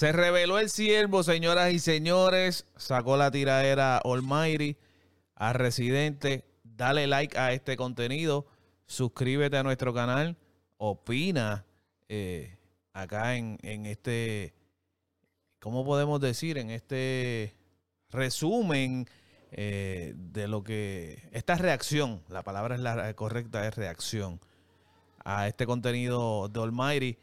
Se reveló el siervo, señoras y señores. Sacó la tiradera Almighty a Residente. Dale like a este contenido. Suscríbete a nuestro canal. Opina eh, acá en, en este, ¿cómo podemos decir? En este resumen eh, de lo que, esta reacción, la palabra es la correcta, es reacción a este contenido de Almighty.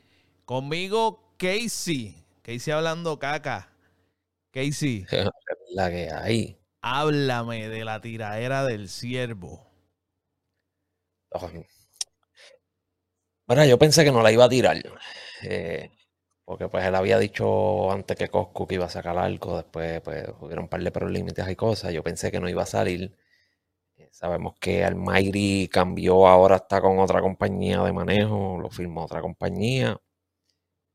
Conmigo, Casey. Casey hablando caca. Casey. La que hay. Háblame de la tiraera del siervo. Bueno, yo pensé que no la iba a tirar. Eh, porque pues él había dicho antes que Coscu que iba a sacar algo. Después pues hubieron un par de problemas y cosas. Yo pensé que no iba a salir. Eh, sabemos que Almighty cambió, ahora está con otra compañía de manejo. Lo firmó otra compañía.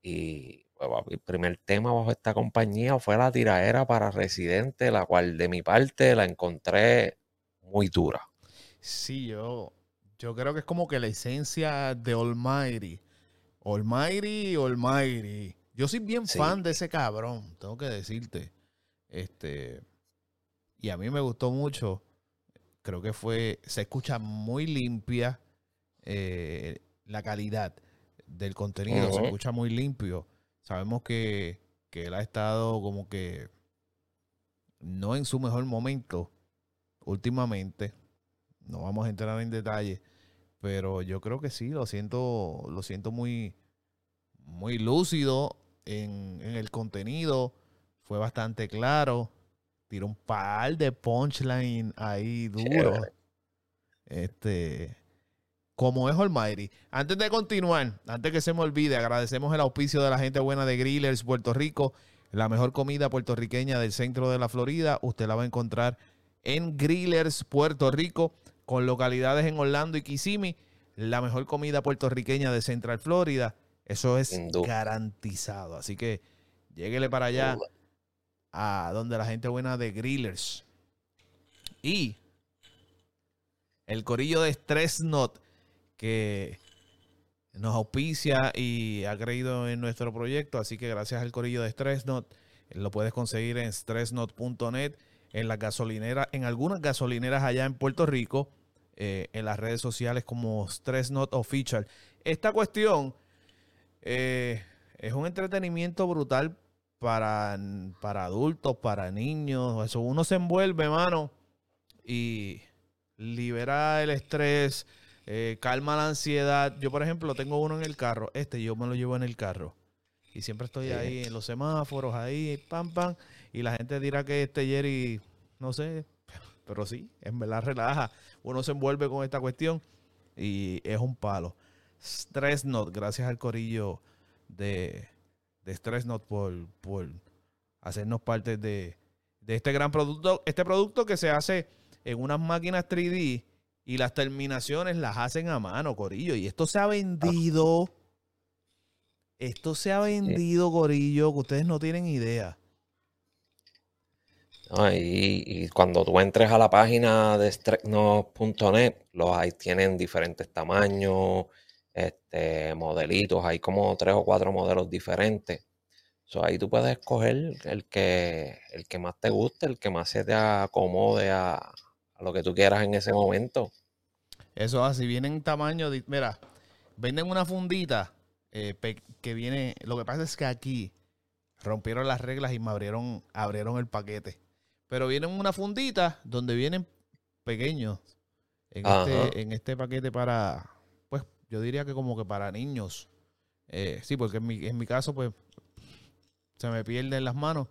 Y el primer tema bajo esta compañía fue la tiraera para Residente, la cual de mi parte la encontré muy dura. Sí, yo, yo creo que es como que la esencia de Almighty. Almighty, Almighty. Yo soy bien fan de ese cabrón, tengo que decirte. Este, y a mí me gustó mucho. Creo que fue, se escucha muy limpia eh, la calidad del contenido, se escucha muy limpio. Sabemos que, él ha estado como que no en su mejor momento últimamente. No vamos a entrar en detalle, pero yo creo que sí, lo siento, lo siento muy, muy lúcido en, en el contenido. Fue bastante claro. Tiró un par de punchline ahí duro. Este, como es Almighty. Antes de continuar, antes que se me olvide, agradecemos el auspicio de la gente buena de Grillers Puerto Rico, la mejor comida puertorriqueña del centro de la Florida. Usted la va a encontrar en Grillers Puerto Rico, con localidades en Orlando y Kissimmee. La mejor comida puertorriqueña de Central Florida. Eso es garantizado. Así que lléguele para allá a donde la gente buena de Grillers. Y el corillo de Stress Not que nos auspicia y ha creído en nuestro proyecto. Así que gracias al corillo de StressNot, lo puedes conseguir en stressnot.net, en la gasolinera, en algunas gasolineras allá en Puerto Rico, eh, en las redes sociales como StressNot Official. Esta cuestión eh, es un entretenimiento brutal para, para adultos, para niños. Eso uno se envuelve, mano, y libera el estrés eh, calma la ansiedad. Yo, por ejemplo, tengo uno en el carro. Este yo me lo llevo en el carro. Y siempre estoy ahí en los semáforos, ahí, pam, pam. Y la gente dirá que este Jerry, no sé, pero sí, en verdad relaja. Uno se envuelve con esta cuestión y es un palo. Stress Note, gracias al corillo de, de Stress Note por, por hacernos parte de, de este gran producto. Este producto que se hace en unas máquinas 3D y las terminaciones las hacen a mano, Corillo. Y esto se ha vendido. Esto se ha vendido, Corillo, que ustedes no tienen idea. y, cuando tú entres a la página de strekno.net, los ahí tienen diferentes tamaños, este, modelitos, hay como tres o cuatro modelos diferentes. ahí tú puedes escoger el que, el que más te guste, el que más se te acomode a, lo que tú quieras en ese momento. Eso así, vienen en tamaño, mira, venden una fundita eh, que viene, lo que pasa es que aquí rompieron las reglas y me abrieron, abrieron el paquete. Pero vienen una fundita donde vienen pequeños en, este, en este paquete para, pues yo diría que como que para niños. Eh, sí, porque en mi, en mi caso, pues se me pierden las manos.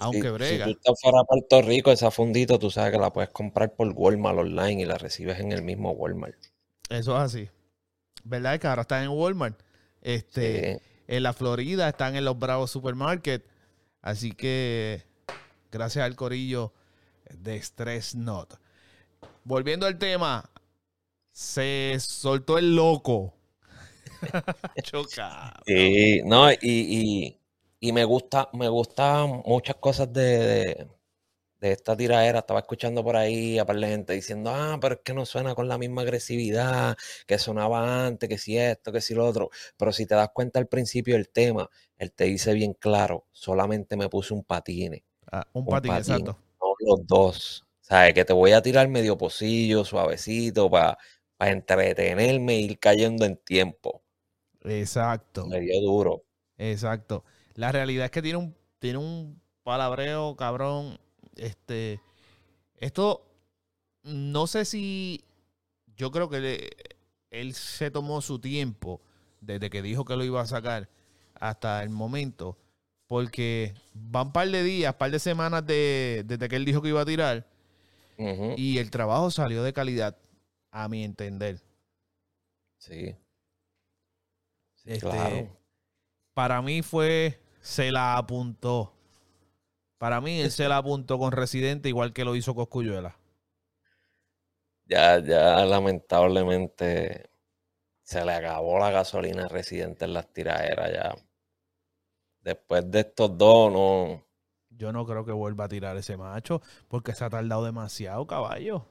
Aunque brega. Si tú estás fuera de Puerto Rico, esa fundita tú sabes que la puedes comprar por Walmart online y la recibes en el mismo Walmart. Eso es así. ¿Verdad que ahora están en Walmart? Este, En la Florida están en los Bravos Supermarket. Así que gracias al corillo de Stress Not. Volviendo al tema, se soltó el loco. Choca. Sí, no, y y me gusta, me gustan muchas cosas de, de esta tiradera, estaba escuchando por ahí a par de gente diciendo, ah, pero es que no suena con la misma agresividad que sonaba antes, que si esto, que si lo otro. Pero si te das cuenta al principio del tema, él te dice bien claro, solamente me puse un patine. Ah, un, patín, exacto. No los dos. ¿Sabes? Que te voy a tirar medio pocillo, suavecito, para entretenerme e ir cayendo en tiempo. Exacto. Medio duro. Exacto. La realidad es que tiene un, tiene un palabreo, cabrón, este, esto, no sé si, yo creo que él se tomó su tiempo desde que dijo que lo iba a sacar hasta el momento, porque van un par de días, par de semanas de, desde que él dijo que iba a tirar, y el trabajo salió de calidad, a mi entender. Sí. Este, para mí fue, se la apuntó. Para mí, él se la apuntó con Residente igual que lo hizo Coscuyuela. Ya, ya lamentablemente se le acabó la gasolina Residente en las tiraderas ya. Después de estos dos, no. Yo no creo que vuelva a tirar ese macho porque se ha tardado demasiado, caballo.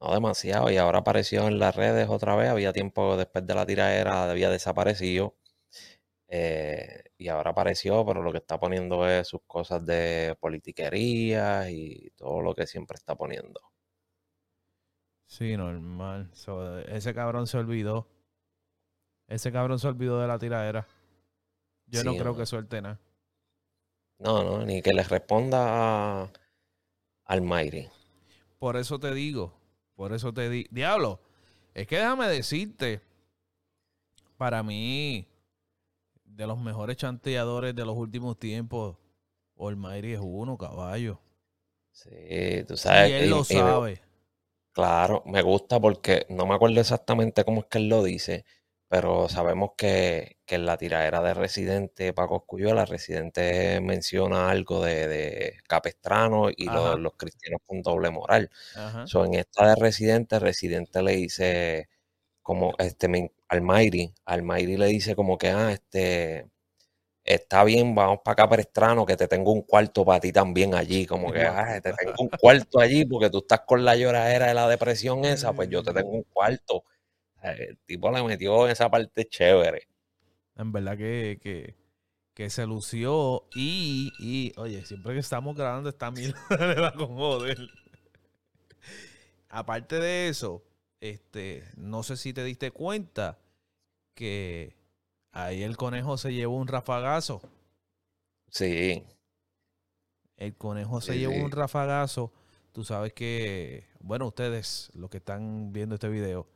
No demasiado. Y ahora apareció en las redes otra vez. Había tiempo después de la tiradera, había desaparecido. Eh, y ahora apareció, pero lo que está poniendo es sus cosas de politiquería y todo lo que siempre está poniendo. Sí, normal. ese cabrón se olvidó. Ese cabrón se olvidó de la tiradera. Yo no creo que suelte nada. No, no, ni que le responda al Mayri. Por eso te digo, por eso te digo, diablo, es que déjame decirte, para mí, de los mejores chanteadores de los últimos tiempos, Olmairi es uno, caballo. Sí, tú sabes. Y él lo sabe. claro, me gusta porque no me acuerdo exactamente cómo es que él lo dice, pero sabemos que, en la tiradera de Residente, Paco la Residente menciona algo de, Capestrano y los, cristianos con doble moral. So, en esta de Residente, Residente le dice como este Almighty, Almighty le dice como que ah, este está bien, vamos para acá para Estrano, que te tengo un cuarto para ti también allí, como que ah, te tengo un cuarto allí porque tú estás con la lloradera de la depresión esa, pues yo te tengo un cuarto. El tipo le metió en esa parte chévere. En verdad que, que, se lució y, y, oye, siempre que estamos grabando esta mierda con joder. Aparte de eso, este, no sé si te diste cuenta que ahí el conejo se llevó un rafagazo. Sí. El conejo se llevó un rafagazo. Tú sabes que, bueno, ustedes, los que están viendo este video,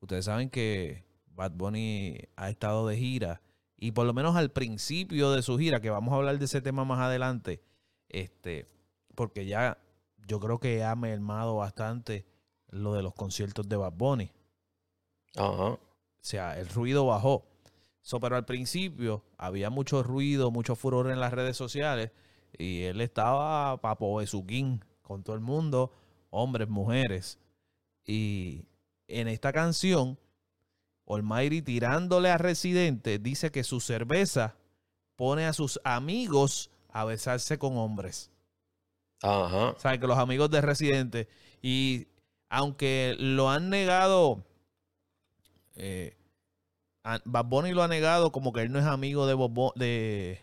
ustedes saben que Bad Bunny ha estado de gira y por lo menos al principio de su gira, que vamos a hablar de ese tema más adelante, este, porque ya yo creo que ha mermado bastante lo de los conciertos de Bad Bunny. Ajá. O sea, el ruido bajó. pero al principio había mucho ruido, mucho furor en las redes sociales y él estaba papo besuquín con todo el mundo, hombres, mujeres. Y en esta canción, Almighty tirándole a Residente dice que su cerveza pone a sus amigos a besarse con hombres. Ajá. O sea, que los amigos de Residente. Y aunque lo han negado, eh, Bad Bunny lo ha negado como que él no es amigo de,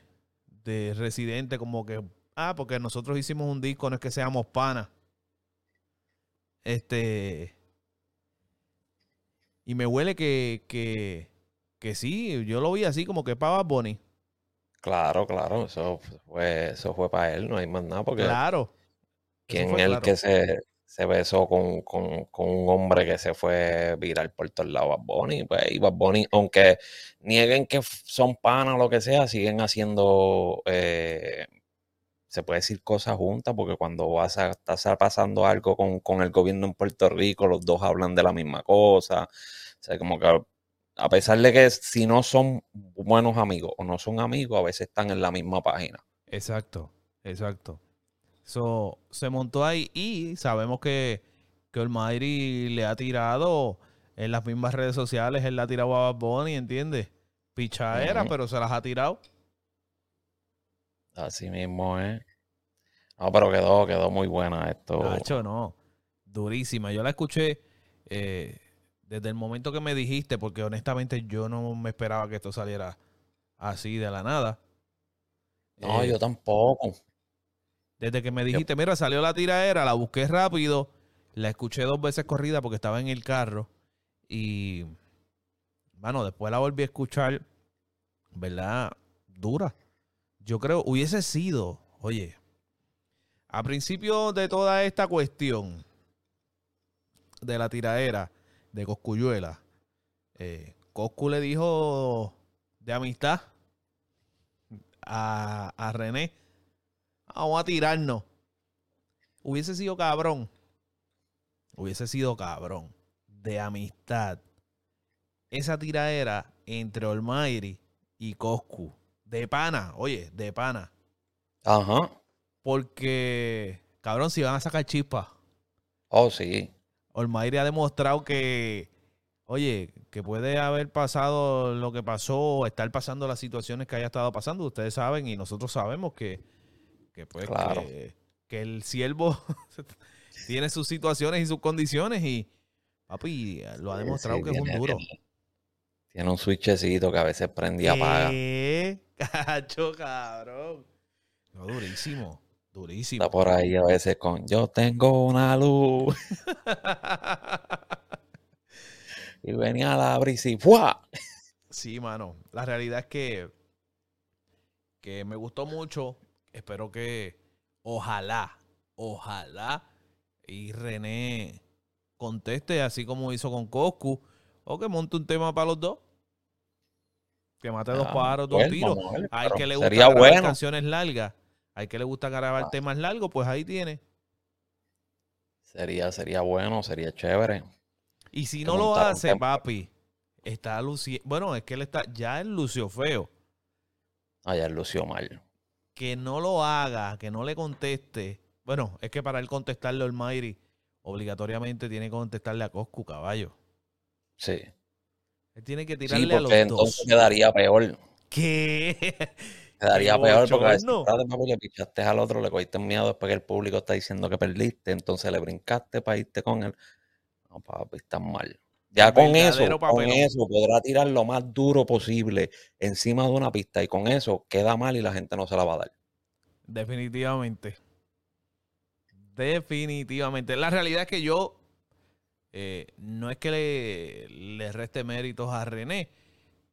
de, Residente, como que, ah, porque nosotros hicimos un disco, no es que seamos panas. Este. Y me huele que, que, que sí, yo lo vi así como que para Bad Bunny. Claro, claro, eso fue, eso fue para él, no hay más nada porque. Claro. ¿Quién es el que se, se besó con, con, un hombre que se fue viral por todos lados, Bad Bunny. Pues, y Bad Bunny, aunque nieguen que son panas o lo que sea, siguen haciendo, eh, se puede decir cosas juntas, porque cuando vas a estar pasando algo con, el gobierno en Puerto Rico, los dos hablan de la misma cosa. O sea, como que a pesar de que si no son buenos amigos o no son amigos, a veces están en la misma página. Exacto, exacto. So, se montó ahí y sabemos que, que le ha tirado en las mismas redes sociales, él le ha tirado a Bad Bunny, ¿entiendes? Pichadera, pero se las ha tirado. Así mismo, ¿eh? No, pero quedó, quedó muy buena esto. Nacho, no. Durísima. Yo la escuché eh, desde el momento que me dijiste, porque honestamente yo no me esperaba que esto saliera así de la nada. No, yo tampoco. Desde que me dijiste, mira, salió la tiraera, la busqué rápido, la escuché dos veces corrida porque estaba en el carro y, bueno, después la volví a escuchar, ¿verdad? Dura. Yo creo, hubiese sido, oye, a principio de toda esta cuestión de la tiraera de Coscuyuela, eh, Coscu le dijo de amistad a, a René, vamos a tirarnos. Hubiese sido cabrón. Hubiese sido cabrón. De amistad. Esa tiraera entre Olmairi y Coscu. De pana, oye, de pana. Ajá. Porque, cabrón, si van a sacar chispas. Oh, sí. Olmairi ha demostrado que, oye, que puede haber pasado lo que pasó, estar pasando las situaciones que haya estado pasando. Ustedes saben y nosotros sabemos que, que pues, que, que el siervo tiene sus situaciones y sus condiciones y, papi, lo ha demostrado que es un duro. Tiene, un switchecito que a veces prende y apaga. ¿Qué? Cacho, cabrón. No, durísimo. Durísimo. Está por ahí a veces con yo tengo una luz. y venía a la brisa y ¡fua! Sí, mano. La realidad es que, que me gustó mucho. Espero que ojalá, ojalá y René conteste así como hizo con Coscu o que monte un tema para los dos. Que mate dos ah, pájaros, dos tiros. Hay que le gusta grabar canciones largas. Hay que le gusta grabar ah. temas largos, pues ahí tiene. Sería, sería bueno, sería chévere. Y si no lo hace, papi, está luciendo. Bueno, es que él está. Ya él lució feo. Ah, ya él lució mal. Que no lo haga, que no le conteste. Bueno, es que para él contestarle al Mayri, obligatoriamente tiene que contestarle a Coscu, caballo. Sí. Él tiene que tirarle a los entonces quedaría peor. ¿Qué? Quedaría peor porque a veces le pichaste al otro, le cogiste miedo después que el público está diciendo que perdiste, entonces le brincaste para irte con él. No, papi, está mal. Ya con eso, con eso podrá tirar lo más duro posible encima de una pista y con eso queda mal y la gente no se la va a dar. Definitivamente. Definitivamente. La realidad es que yo eh, no es que le, le, reste méritos a René,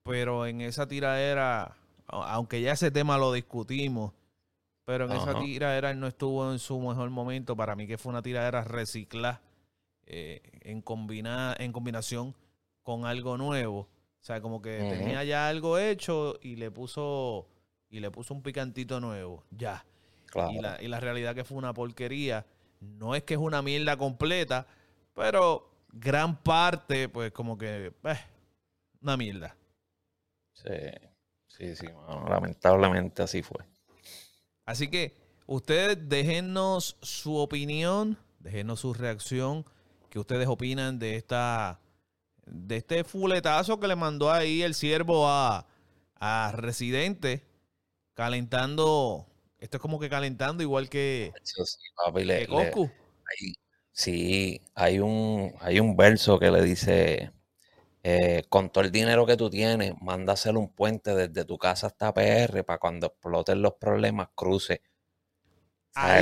pero en esa tiradera, aunque ya ese tema lo discutimos, pero en esa tiradera él no estuvo en su mejor momento. Para mí que fue una tiradera reciclada eh, en, combina, en combinación con algo nuevo. O sea, como que tenía ya algo hecho y le puso y le puso un picantito nuevo. Ya. Y, la, y la realidad que fue una porquería. No es que es una mierda completa, pero gran parte, pues como que, eh, una mierda. Sí, sí, sí, lamentablemente así fue. Así que ustedes déjennos su opinión, déjenos su reacción ¿Qué ustedes opinan de esta de este fuletazo que le mandó ahí el siervo a, a Residente calentando esto es como que calentando igual que, sí, sí, hay un hay un verso que le dice eh, con todo el dinero que tú tienes, manda hacer un puente desde tu casa hasta PR para cuando exploten los problemas cruce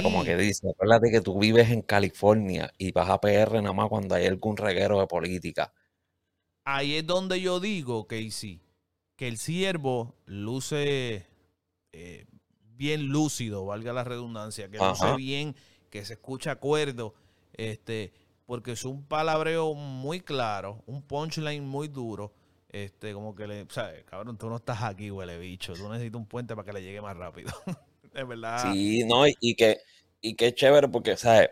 como que dice, acuérdate que tú vives en California y vas a PR nada más cuando hay algún reguero de política. Ahí es donde yo digo, Casey, que el siervo luce eh, bien lúcido, valga la redundancia, que luce bien, que se escucha acuerdo, este, porque es un palabreo muy claro, un punchline muy duro. Este, como que le, ¿sabes? Cabrón, tú no estás aquí, huele bicho. Tú necesitas un puente para que le llegue más rápido. es verdad. Sí, no, y, que, y que chévere porque, ¿sabes?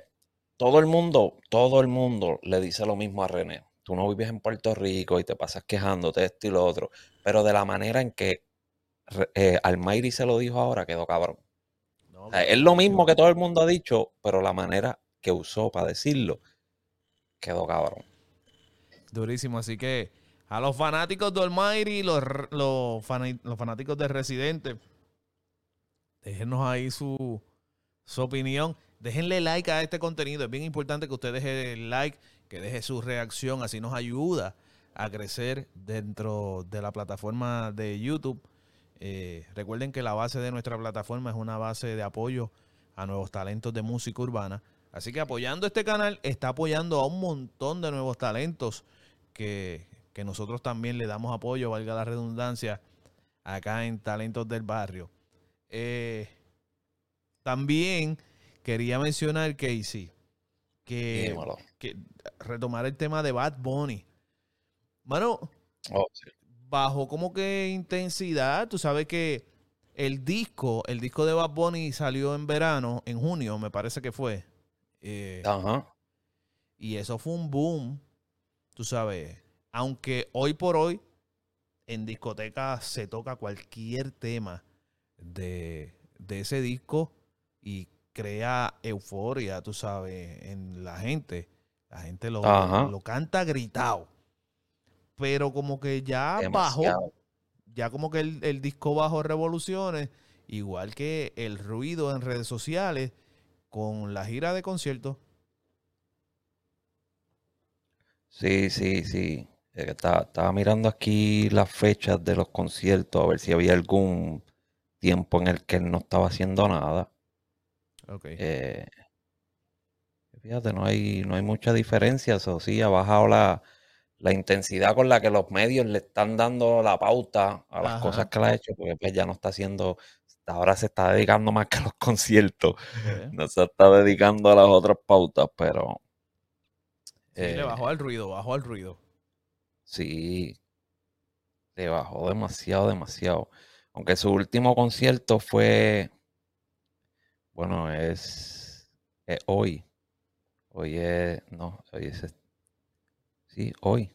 Todo el mundo, todo el mundo le dice lo mismo a René. Tú no vives en Puerto Rico y te pasas quejándote de esto y lo otro. Pero de la manera en que eh, Almayri se lo dijo ahora, quedó cabrón. es lo mismo que todo el mundo ha dicho, pero la manera que usó para decirlo, quedó cabrón. Durísimo, así que a los fanáticos de Almayri, los, los, los fanáticos de Residente, déjenos ahí su, su opinión. Déjenle like a este contenido. Es bien importante que usted deje el like, que deje su reacción. Así nos ayuda a crecer dentro de la plataforma de YouTube. Eh, recuerden que la base de nuestra plataforma es una base de apoyo a nuevos talentos de música urbana. Así que apoyando este canal está apoyando a un montón de nuevos talentos que, que nosotros también le damos apoyo, valga la redundancia, acá en Talentos del Barrio. Eh, también quería mencionar, Casey, que, que retomar el tema de Bad Bunny. Mano, oh, bajo como que intensidad, tú sabes que el disco, el disco de Bad Bunny salió en verano, en junio, me parece que fue. Eh, Ajá. Y eso fue un boom, tú sabes. Aunque hoy por hoy en discotecas se toca cualquier tema de, ese disco y crea euforia, tú sabes, en la gente. La gente lo, lo canta gritado. Pero como que ya bajó, ya como que el, el disco bajó revoluciones, igual que el ruido en redes sociales con la gira de conciertos. Sí, sí, sí. Estaba, mirando aquí las fechas de los conciertos a ver si había algún tiempo en el que él no estaba haciendo nada. Ok. Eh, fíjate, no hay, no hay mucha diferencia. Eso sí, ha bajado la, intensidad con la que los medios le están dando la pauta a las cosas que le ha hecho, porque pues ya no está haciendo, ahora se está dedicando más que a los conciertos. No se está dedicando a las otras pautas, pero. Sí, le bajó al ruido, bajó al ruido. Sí, le bajó demasiado, demasiado. Aunque su último concierto fue, bueno, es, hoy. Hoy es, no, hoy es, sí, hoy.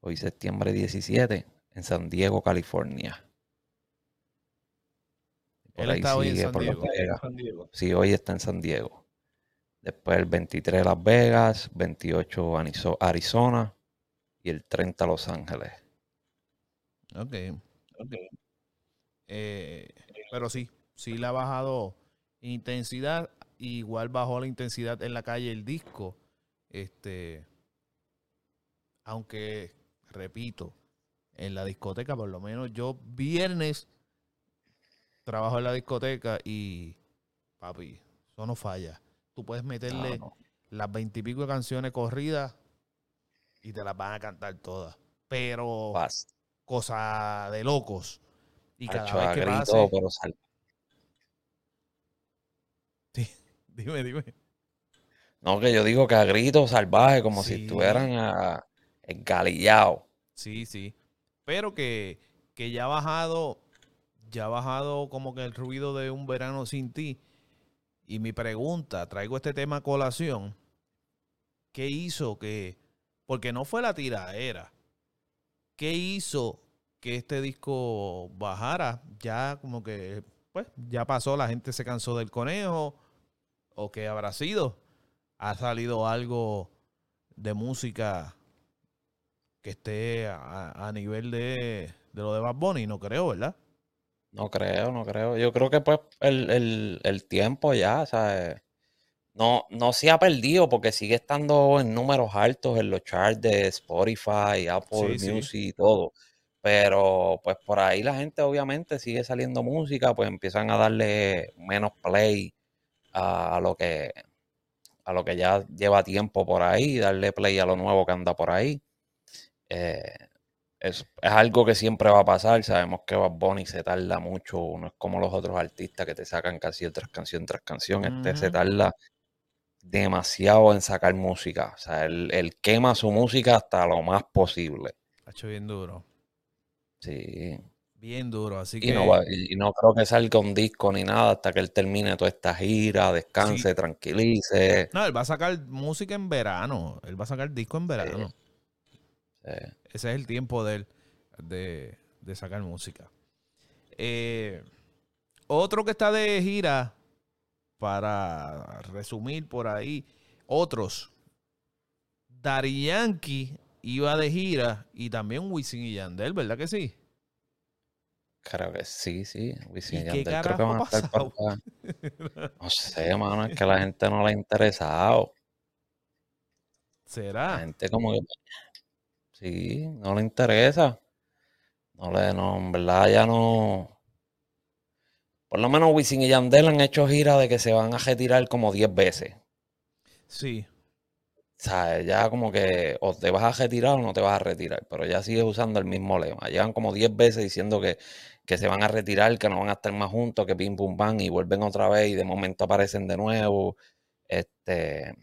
Hoy septiembre 17 en San Diego, California. Él está hoy en San Diego. Sí, hoy está en San Diego. Después el 23 Las Vegas, 28 Arizona, y el 30 Los Ángeles. Ok. Okay. Eh, pero sí, sí le ha bajado intensidad. Igual bajó la intensidad en la calle el disco. Este. Aunque, repito, en la discoteca, por lo menos yo viernes trabajo en la discoteca y, papi, eso no falla. Tú puedes meterle las veintipico canciones corridas y te las van a cantar todas. Pero cosa de locos. Y cada vez que pase, Sí, dime, dime. No, que yo digo que a grito salvaje, como si estuvieran a, engalillados. Sí, sí. Pero que, que ya ha bajado, ya ha bajado como que el ruido de un verano sin ti. Y mi pregunta, traigo este tema a colación. ¿Qué hizo que porque no fue la tiradera. ¿Qué hizo que este disco bajara? Ya como que, pues, ya pasó, la gente se cansó del conejo. ¿O qué habrá sido? ¿Ha salido algo de música que esté a, nivel de, de, lo de Bad Bunny? No creo, ¿verdad? No creo, no creo. Yo creo que pues el, el, el tiempo ya, ¿sabes? No, no se ha perdido porque sigue estando en números altos en los charts de Spotify, Apple Music y todo. Pero pues por ahí la gente obviamente sigue saliendo música, pues empiezan a darle menos play a, lo que a lo que ya lleva tiempo por ahí, darle play a lo nuevo que anda por ahí. Eh, es, algo que siempre va a pasar. Sabemos que Bad Bunny se tarda mucho, no es como los otros artistas que te sacan casi tras canción tras canción. Este se tarda demasiado en sacar música. O sea, él, quema su música hasta lo más posible. Ha hecho bien duro. Sí. Bien duro, así que... Y no, creo que salga un disco ni nada hasta que él termine toda esta gira, descanse, tranquilice. No, él va a sacar música en verano. Él va a sacar disco en verano. Ese es el tiempo de él de, sacar música. Eh, otro que está de gira para resumir por ahí, otros. Dari Yankee iba de gira y también Wisin y Yandel, ¿verdad que sí? Creo que sí, sí. Wisin y, Yandel creo que van a estar por No sé, mano, es que a la gente no le ha interesado. ¿Será? La gente como que... Sí, no le interesa. No le, no, en verdad ya no... Por lo menos Wisin y Yandel han hecho gira de que se van a retirar como 10 veces. Sí. O sea, ya como que o te vas a retirar o no te vas a retirar, pero ya sigues usando el mismo lema. Llevan como 10 veces diciendo que, que, se van a retirar, que no van a estar más juntos, que pim pum pam, y vuelven otra vez y de momento aparecen de nuevo. Este,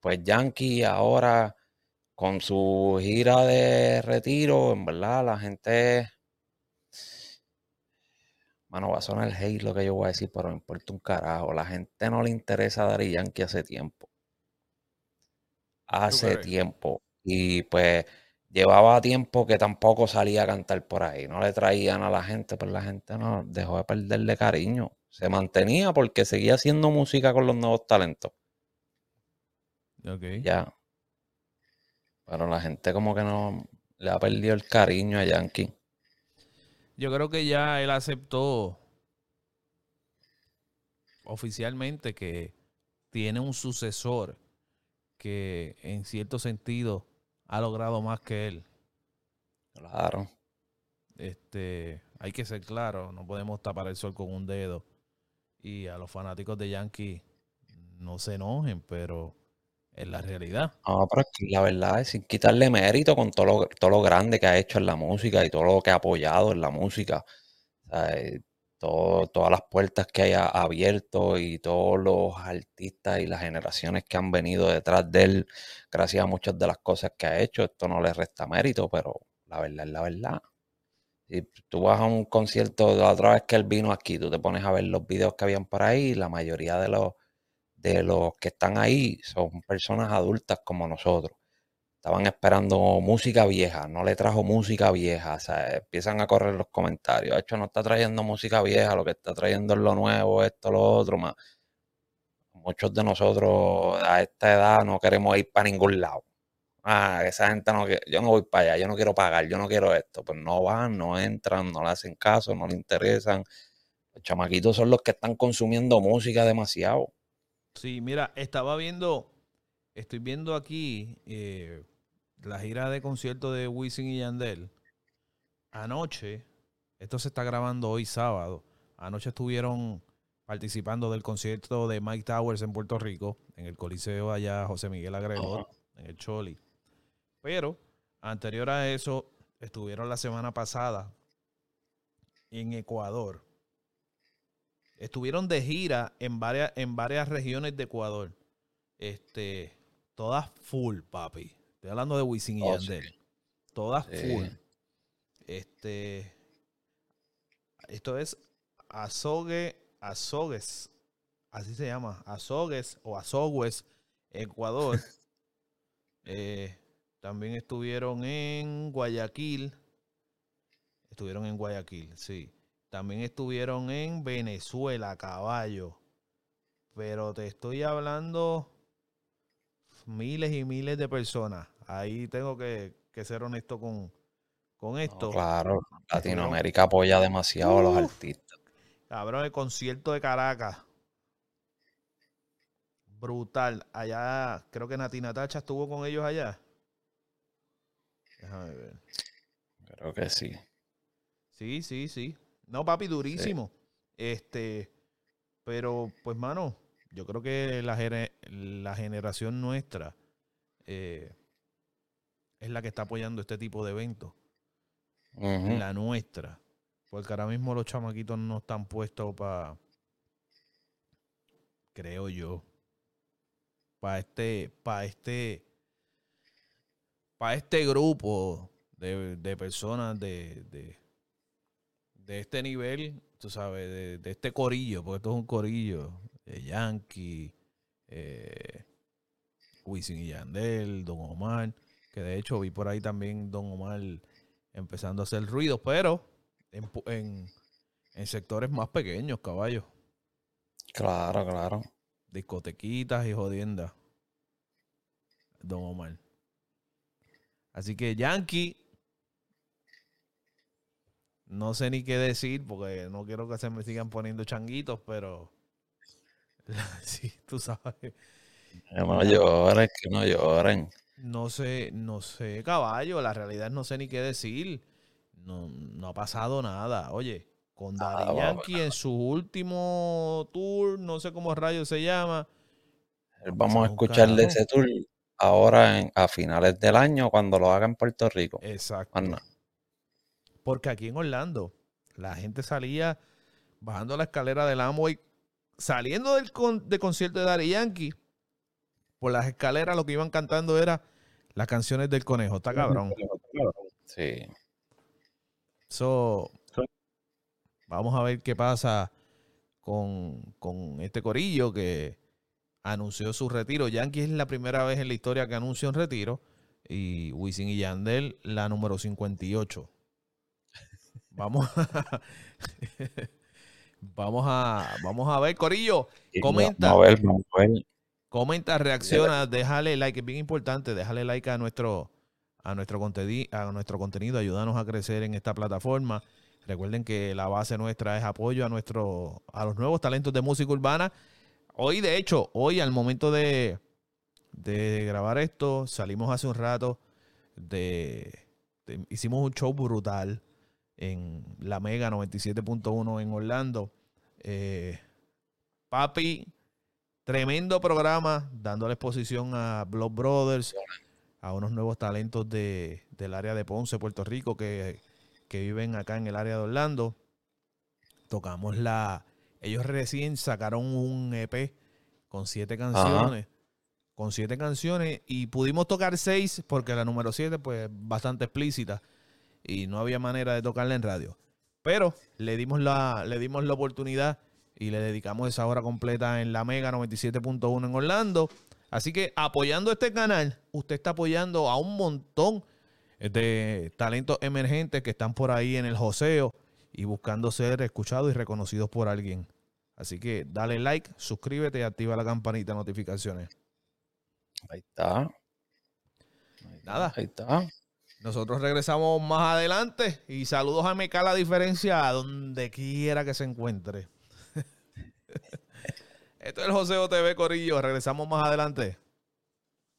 pues Yankee ahora con su gira de retiro, en verdad, la gente. Bueno, va a sonar el hate lo que yo voy a decir, pero me importa un carajo. La gente no le interesa a Yankee hace tiempo hace tiempo. Y pues llevaba tiempo que tampoco salía a cantar por ahí. No le traían a la gente, pues la gente no dejó de perderle cariño. Se mantenía porque seguía haciendo música con los nuevos talentos. Ok. Ya. Pero la gente como que no le ha perdido el cariño a Yankee. Yo creo que ya él aceptó oficialmente que tiene un sucesor que en cierto sentido ha logrado más que él. Claro. Este, hay que ser claro, no podemos tapar el sol con un dedo. Y a los fanáticos de Yankee no se enojen, pero es la realidad. No, pero la verdad es sin quitarle mérito con todo lo, todo lo grande que ha hecho en la música y todo lo que ha apoyado en la música. Eh, todas las puertas que haya abierto y todos los artistas y las generaciones que han venido detrás de él, gracias a muchas de las cosas que ha hecho, esto no le resta mérito, pero la verdad es la verdad. Si tú vas a un concierto la otra vez que él vino aquí, tú te pones a ver los videos que habían por ahí, la mayoría de los, de los que están ahí son personas adultas como nosotros estaban esperando música vieja, no le trajo música vieja, o sea, empiezan a correr los comentarios, de hecho no está trayendo música vieja, lo que está trayendo es lo nuevo, esto, lo otro, más. Muchos de nosotros a esta edad no queremos ir para ningún lado. Ah, esa gente no yo no voy para allá, yo no quiero pagar, yo no quiero esto, pues no van, no entran, no le hacen caso, no le interesan. Los chamaquitos son los que están consumiendo música demasiado. Sí, mira, estaba viendo, estoy viendo aquí eh, la gira de concierto de Wisin y Yandel, anoche, esto se está grabando hoy sábado, anoche estuvieron participando del concierto de Mike Towers en Puerto Rico, en el Coliseo allá José Miguel Agrelot, en el Choli. Pero, anterior a eso, estuvieron la semana pasada en Ecuador. Estuvieron de gira en varias, en varias regiones de Ecuador. Este, todas full, papi. Estoy hablando de Wisin y oh, Yandel. Todas full. Este. Esto es Azogue, Azogues. Así se llama. Azogues o Azogues, Ecuador. Eh, también estuvieron en Guayaquil. Estuvieron en Guayaquil, sí. También estuvieron en Venezuela, caballo. Pero te estoy hablando miles y miles de personas ahí tengo que, ser honesto con, con esto. claro, Latinoamérica apoya demasiado a los artistas. Cabrón, el concierto de Caracas. Brutal. Allá, creo que Natina Tacha estuvo con ellos allá. Déjame ver. Creo que sí. Sí, sí, sí. No, papi, durísimo. Este, pero, pues, mano, yo creo que la, la generación nuestra eh, es la que está apoyando este tipo de eventos. La nuestra. Porque ahora mismo los chamaquitos no están puestos para, creo yo, para este, para este, para este grupo de, personas de, de, este nivel, tú sabes, de, este corillo, porque esto es un corillo, de Yankee, eh, Wisin y Yandel, Don Omar. Que de hecho vi por ahí también Don Omar empezando a hacer ruido, pero en, sectores más pequeños, caballos. Claro, claro. Discotequitas y jodiendas. Don Omar. Así que Yankee no sé ni qué decir porque no quiero que se me sigan poniendo changuitos, pero sí, tú sabes. No lloren, que no lloren. No sé, no sé, caballo, la realidad no sé ni qué decir. No, no ha pasado nada. Oye, con Daddy Yankee en su último tour, no sé cómo rayos se llama. Vamos a escuchar de ese tour ahora a finales del año cuando lo haga en Puerto Rico. Exacto. Porque aquí en Orlando la gente salía bajando la escalera del Amway, saliendo del, concierto de Daddy Yankee, por las escaleras lo que iban cantando era las canciones del conejo. Está cabrón. Sí. So, vamos a ver qué pasa con, con este corillo que anunció su retiro. Yankee es la primera vez en la historia que anuncia un retiro. Y Wisin y Yandel, la número 58. Vamos a, vamos a, vamos a ver, Corillo. Comenta. Comenta, reacciona, déjale like, es bien importante, déjale like a nuestro, a nuestro, contenido, a nuestro contenido, ayúdanos a crecer en esta plataforma. Recuerden que la base nuestra es apoyo a nuestro, a los nuevos talentos de música urbana Hoy, de hecho, hoy al momento de, grabar esto, salimos hace un rato de, hicimos un show brutal en la Mega 97.1 en Orlando. Eh, papi, tremendo programa, dándole exposición a Blood Brothers, a unos nuevos talentos de, del área de Ponce, Puerto Rico, que, que viven acá en el área de Orlando. Tocamos la, ellos recién sacaron un EP con siete canciones. Con siete canciones. Y pudimos tocar seis porque la número siete, pues, bastante explícita. Y no había manera de tocarla en radio. Pero le dimos la, le dimos la oportunidad y le dedicamos esa hora completa en la Mega 97.1 en Orlando. Así que apoyando este canal, usted está apoyando a un montón de talentos emergentes que están por ahí en el joseo y buscando ser escuchados y reconocidos por alguien. Así que dale like, suscríbete y activa la campanita de notificaciones. Ahí está. Nada. Ahí está. Nosotros regresamos más adelante y saludos a Meca la diferencia donde quiera que se encuentre. Esto es el Joseo TV Corillo. Regresamos más adelante.